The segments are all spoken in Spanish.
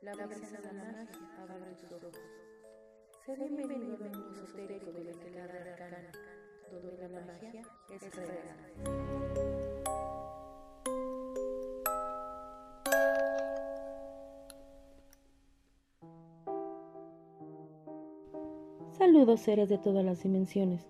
la brisa de la magia abre tus ojos. Sé bienvenido al mundo esotérico de la Aquelarre Arcana, donde la magia es real. Saludos seres de todas las dimensiones.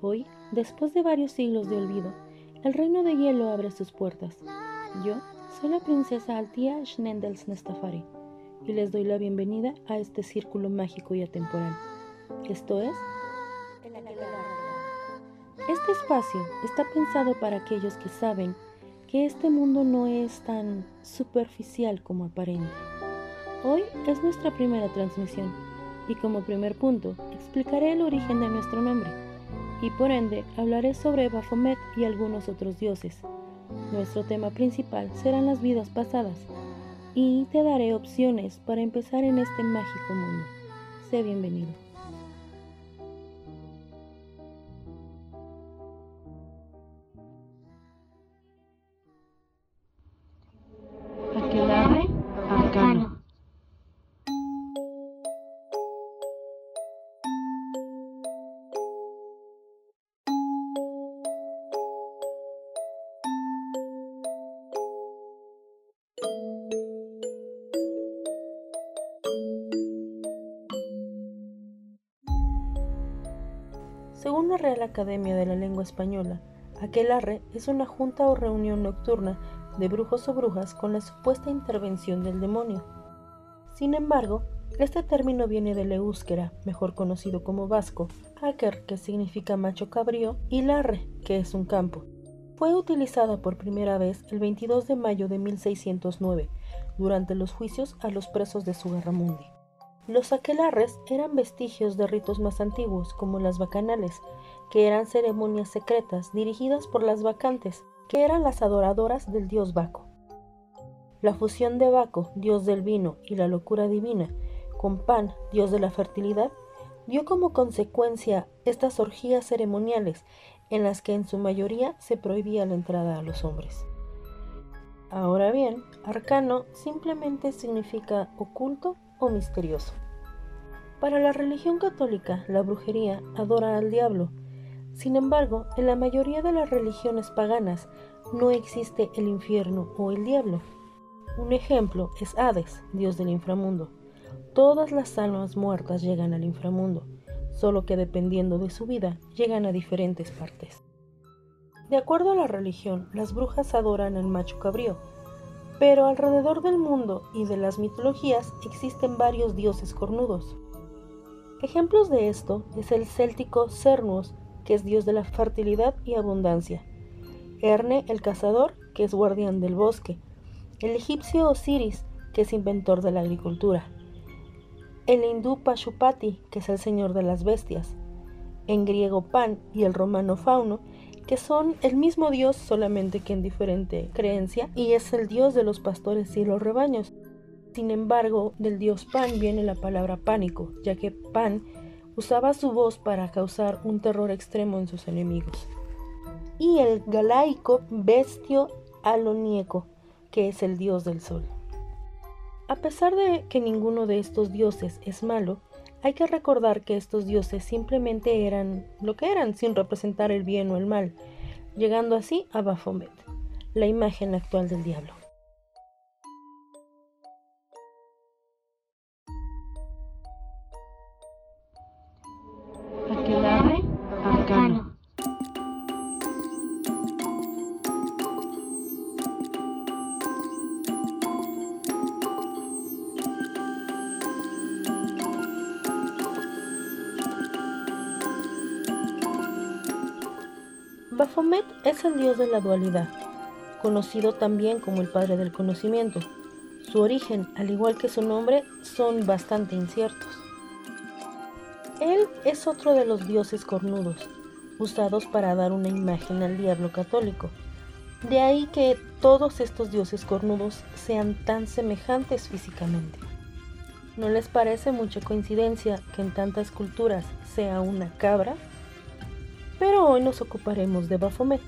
Hoy, después de varios siglos de olvido, el reino de hielo abre sus puertas. Yo soy la princesa Altia Schnendels Nestafari y les doy la bienvenida a este círculo mágico y atemporal. Esto es Este espacio está pensado para aquellos que saben que este mundo no es tan superficial como aparenta. Hoy es nuestra primera transmisión y como primer punto explicaré el origen de nuestro nombre y por ende hablaré sobre Baphomet y algunos otros dioses. Nuestro tema principal serán las vidas pasadas y te daré opciones para empezar en este mágico mundo. Sé bienvenido. Real Academia de la Lengua Española, aquelarre es una junta o reunión nocturna de brujos o brujas con la supuesta intervención del demonio. Sin embargo, este término viene del euskera, mejor conocido como vasco, aker, que significa macho cabrío, y larre, que es un campo. Fue utilizada por primera vez el 22 de mayo de 1609, durante los juicios a los presos de Sugarramundi. Los aquelarres eran vestigios de ritos más antiguos, como las bacanales, que eran ceremonias secretas dirigidas por las vacantes, que eran las adoradoras del dios Baco. La fusión de Baco, dios del vino, y la locura divina, con Pan, dios de la fertilidad, dio como consecuencia estas orgías ceremoniales en las que en su mayoría se prohibía la entrada a los hombres. Ahora bien, arcano simplemente significa oculto o misterioso. Para la religión católica, la brujería adora al diablo. Sin embargo, en la mayoría de las religiones paganas no existe el infierno o el diablo. Un ejemplo es Hades, dios del inframundo. Todas las almas muertas llegan al inframundo, solo que dependiendo de su vida llegan a diferentes partes. De acuerdo a la religión, las brujas adoran al macho cabrío, pero alrededor del mundo y de las mitologías existen varios dioses cornudos. Ejemplos de esto es el céltico Cernus, que es dios de la fertilidad y abundancia, Erne el cazador, que es guardián del bosque, el egipcio Osiris, que es inventor de la agricultura, el hindú Pashupati, que es el señor de las bestias, en griego Pan y el romano Fauno, que son el mismo Dios solamente que en diferente creencia y es el Dios de los pastores y los rebaños. Sin embargo, del dios Pan viene la palabra pánico, ya que Pan usaba su voz para causar un terror extremo en sus enemigos. Y el galaico Bestio Alonieco, que es el dios del sol. A pesar de que ninguno de estos dioses es malo, hay que recordar que estos dioses simplemente eran lo que eran sin representar el bien o el mal, llegando así a Baphomet, la imagen actual del diablo. Baphomet es el dios de la dualidad, conocido también como el padre del conocimiento. Su origen, al igual que su nombre, son bastante inciertos. Él es otro de los dioses cornudos, usados para dar una imagen al diablo católico. De ahí que todos estos dioses cornudos sean tan semejantes físicamente. ¿No les parece mucha coincidencia que en tantas culturas sea una cabra pero hoy nos ocuparemos de Baphomet,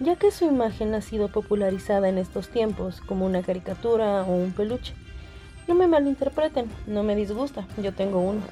ya que su imagen ha sido popularizada en estos tiempos como una caricatura o un peluche. No me malinterpreten, no me disgusta, yo tengo uno.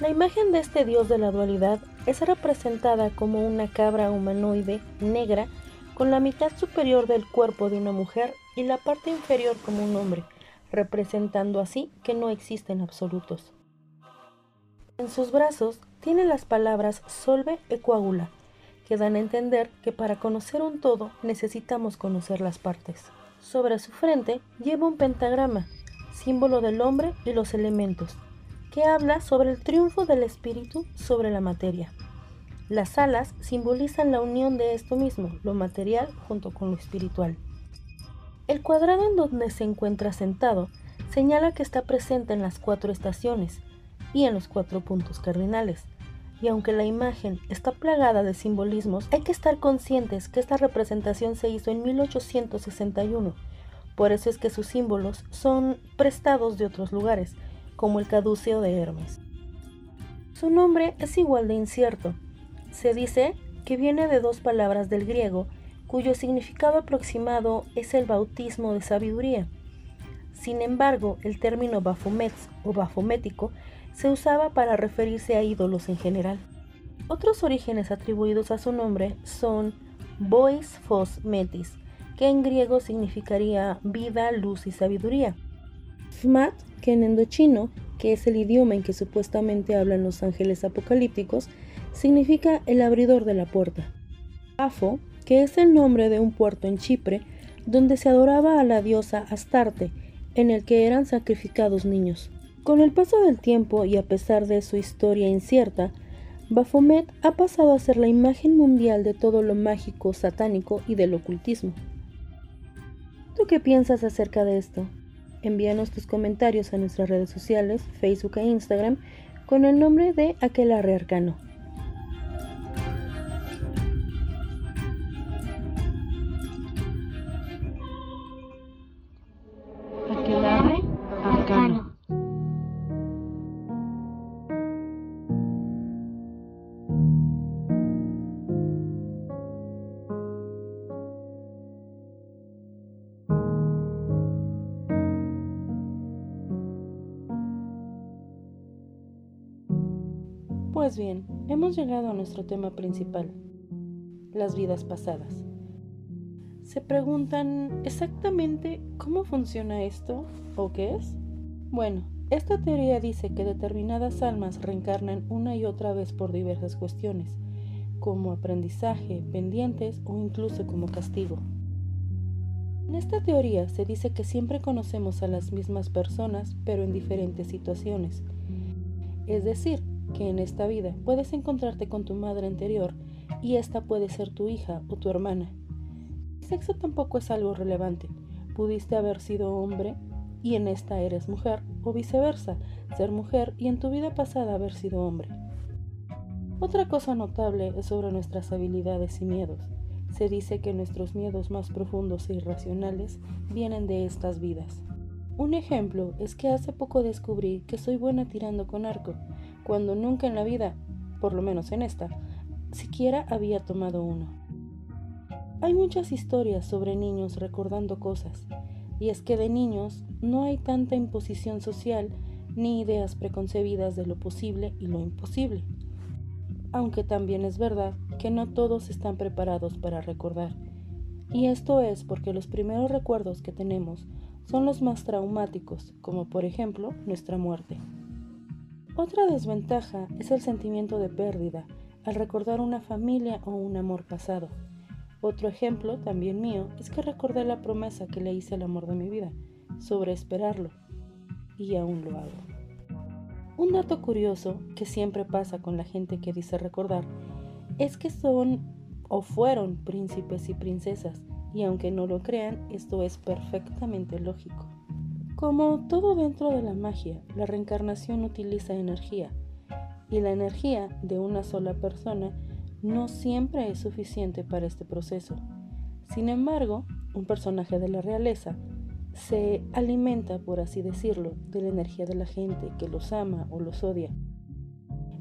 La imagen de este dios de la dualidad es representada como una cabra humanoide negra con la mitad superior del cuerpo de una mujer y la parte inferior como un hombre, representando así que no existen absolutos. En sus brazos tiene las palabras solve e coagula, que dan a entender que para conocer un todo necesitamos conocer las partes. Sobre su frente lleva un pentagrama, símbolo del hombre y los elementos, que habla sobre el triunfo del espíritu sobre la materia. Las alas simbolizan la unión de esto mismo, lo material junto con lo espiritual. El cuadrado en donde se encuentra sentado señala que está presente en las cuatro estaciones y en los cuatro puntos cardinales, y aunque la imagen está plagada de simbolismos, hay que estar conscientes que esta representación se hizo en 1861. Por eso es que sus símbolos son prestados de otros lugares, como el caduceo de Hermes. Su nombre es igual de incierto. Se dice que viene de dos palabras del griego, cuyo significado aproximado es el bautismo de sabiduría. Sin embargo, el término bafomets o bafomético se usaba para referirse a ídolos en general. Otros orígenes atribuidos a su nombre son Bois Fos Metis, que en griego significaría vida, luz y sabiduría. Fmat, que en endochino, que es el idioma en que supuestamente hablan los ángeles apocalípticos, significa el abridor de la puerta. Afo, que es el nombre de un puerto en Chipre, donde se adoraba a la diosa Astarte, en el que eran sacrificados niños. Con el paso del tiempo y a pesar de su historia incierta, Baphomet ha pasado a ser la imagen mundial de todo lo mágico, satánico y del ocultismo. ¿Tú qué piensas acerca de esto? Envíanos tus comentarios a nuestras redes sociales, Facebook e Instagram, con el nombre de Aquelarre Arcano. Pues bien, hemos llegado a nuestro tema principal, las vidas pasadas. ¿Se preguntan exactamente cómo funciona esto o qué es? Bueno, esta teoría dice que determinadas almas reencarnan una y otra vez por diversas cuestiones, como aprendizaje, pendientes o incluso como castigo. En esta teoría se dice que siempre conocemos a las mismas personas, pero en diferentes situaciones. Es decir, que en esta vida puedes encontrarte con tu madre anterior y esta puede ser tu hija o tu hermana. El sexo tampoco es algo relevante. Pudiste haber sido hombre y en esta eres mujer, o viceversa, ser mujer y en tu vida pasada haber sido hombre. Otra cosa notable es sobre nuestras habilidades y miedos. Se dice que nuestros miedos más profundos e irracionales vienen de estas vidas. Un ejemplo es que hace poco descubrí que soy buena tirando con arco, cuando nunca en la vida, por lo menos en esta, siquiera había tomado uno. Hay muchas historias sobre niños recordando cosas, y es que de niños no hay tanta imposición social ni ideas preconcebidas de lo posible y lo imposible. Aunque también es verdad que no todos están preparados para recordar. Y esto es porque los primeros recuerdos que tenemos son los más traumáticos, como por ejemplo nuestra muerte. Otra desventaja es el sentimiento de pérdida al recordar una familia o un amor pasado. Otro ejemplo, también mío, es que recordé la promesa que le hice al amor de mi vida, sobre esperarlo, y aún lo hago. Un dato curioso que siempre pasa con la gente que dice recordar es que son o fueron príncipes y princesas, y aunque no lo crean, esto es perfectamente lógico. Como todo dentro de la magia, la reencarnación utiliza energía y la energía de una sola persona no siempre es suficiente para este proceso. Sin embargo, un personaje de la realeza se alimenta, por así decirlo, de la energía de la gente que los ama o los odia.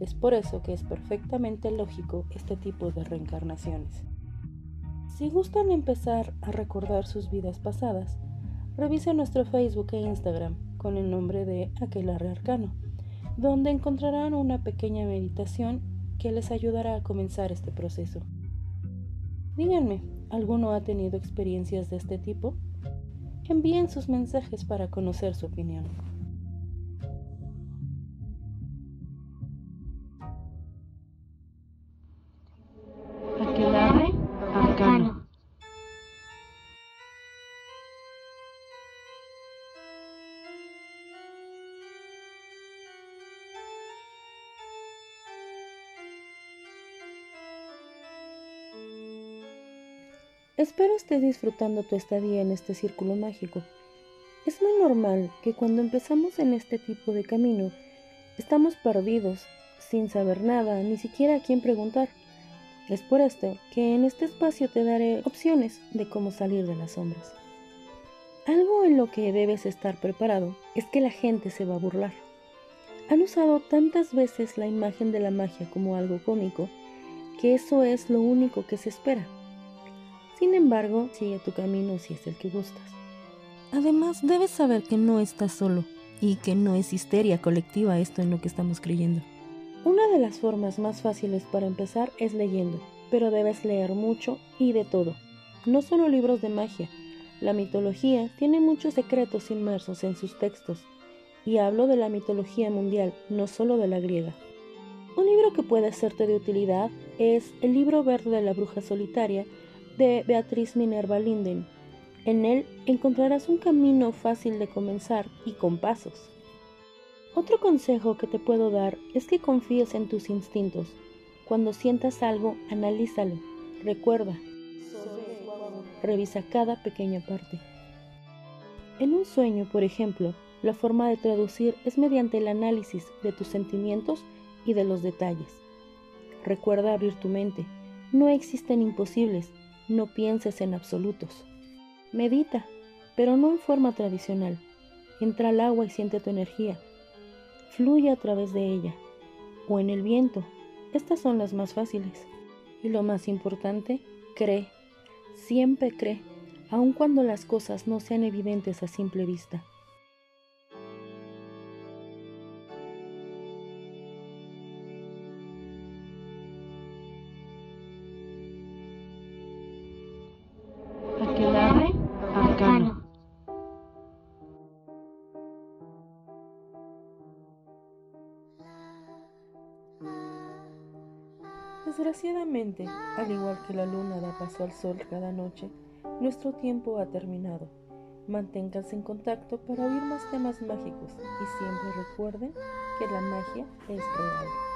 Es por eso que es perfectamente lógico este tipo de reencarnaciones. Si gustan empezar a recordar sus vidas pasadas, revise nuestro Facebook e Instagram con el nombre de Aquelarre Arcano, donde encontrarán una pequeña meditación que les ayudará a comenzar este proceso. Díganme, ¿alguno ha tenido experiencias de este tipo? Envíen sus mensajes para conocer su opinión. Espero estés disfrutando tu estadía en este círculo mágico. Es muy normal que cuando empezamos en este tipo de camino, estamos perdidos, sin saber nada, ni siquiera a quién preguntar. Es por esto que en este espacio te daré opciones de cómo salir de las sombras. Algo en lo que debes estar preparado es que la gente se va a burlar. Han usado tantas veces la imagen de la magia como algo cómico que eso es lo único que se espera. Sin embargo, sigue tu camino si es el que gustas. Además, debes saber que no estás solo y que no es histeria colectiva esto en lo que estamos creyendo. Una de las formas más fáciles para empezar es leyendo, pero debes leer mucho y de todo. No solo libros de magia. La mitología tiene muchos secretos inmersos en sus textos, y hablo de la mitología mundial, no solo de la griega. Un libro que puede serte de utilidad es El libro verde de la bruja solitaria de Beatriz Minerva Linden. En él encontrarás un camino fácil de comenzar y con pasos. Otro consejo que te puedo dar es que confíes en tus instintos. Cuando sientas algo, analízalo. Recuerda, revisa cada pequeña parte. En un sueño, por ejemplo, la forma de traducir es mediante el análisis de tus sentimientos y de los detalles. Recuerda abrir tu mente. No existen imposibles, no pienses en absolutos. Medita, pero no en forma tradicional. Entra al agua y siente tu energía. Fluye a través de ella. O en el viento. Estas son las más fáciles. Y lo más importante, cree. Siempre cree, aun cuando las cosas no sean evidentes a simple vista. Desgraciadamente, al igual que la luna da paso al sol cada noche, nuestro tiempo ha terminado. Manténganse en contacto para oír más temas mágicos y siempre recuerden que la magia es real.